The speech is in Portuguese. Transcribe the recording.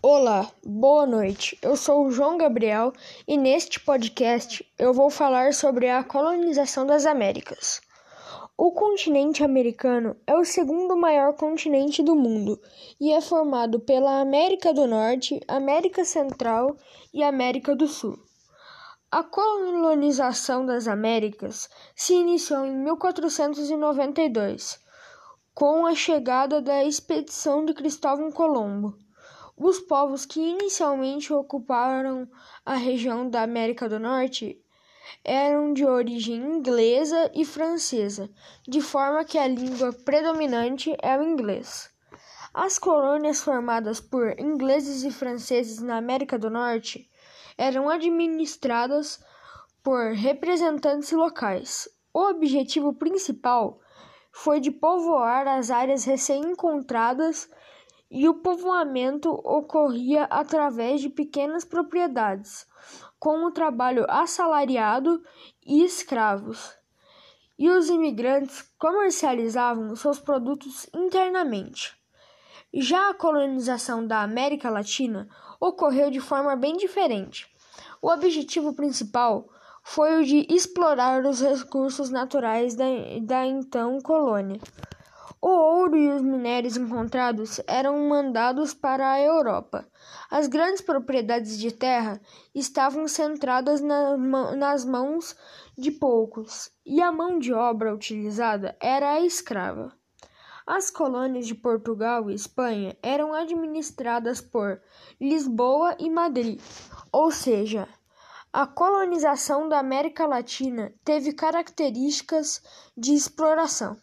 Olá, boa noite. Eu sou o João Gabriel e neste podcast eu vou falar sobre a colonização das Américas. O continente americano é o segundo maior continente do mundo e é formado pela América do Norte, América Central e América do Sul. A colonização das Américas se iniciou em 1492, com a chegada da expedição de Cristóvão Colombo. Os povos que inicialmente ocuparam a região da América do Norte eram de origem inglesa e francesa, de forma que a língua predominante é o inglês. As colônias formadas por ingleses e franceses na América do Norte eram administradas por representantes locais. O objetivo principal foi de povoar as áreas recém-encontradas e o povoamento ocorria através de pequenas propriedades, com o trabalho assalariado e escravos. E os imigrantes comercializavam seus produtos internamente. Já a colonização da América Latina ocorreu de forma bem diferente. O objetivo principal foi o de explorar os recursos naturais da, da então colônia. O ouro e os minérios encontrados eram mandados para a Europa. As grandes propriedades de terra estavam centradas nas mãos de poucos, e a mão de obra utilizada era a escrava. As colônias de Portugal e Espanha eram administradas por Lisboa e Madrid, ou seja, a colonização da América Latina teve características de exploração.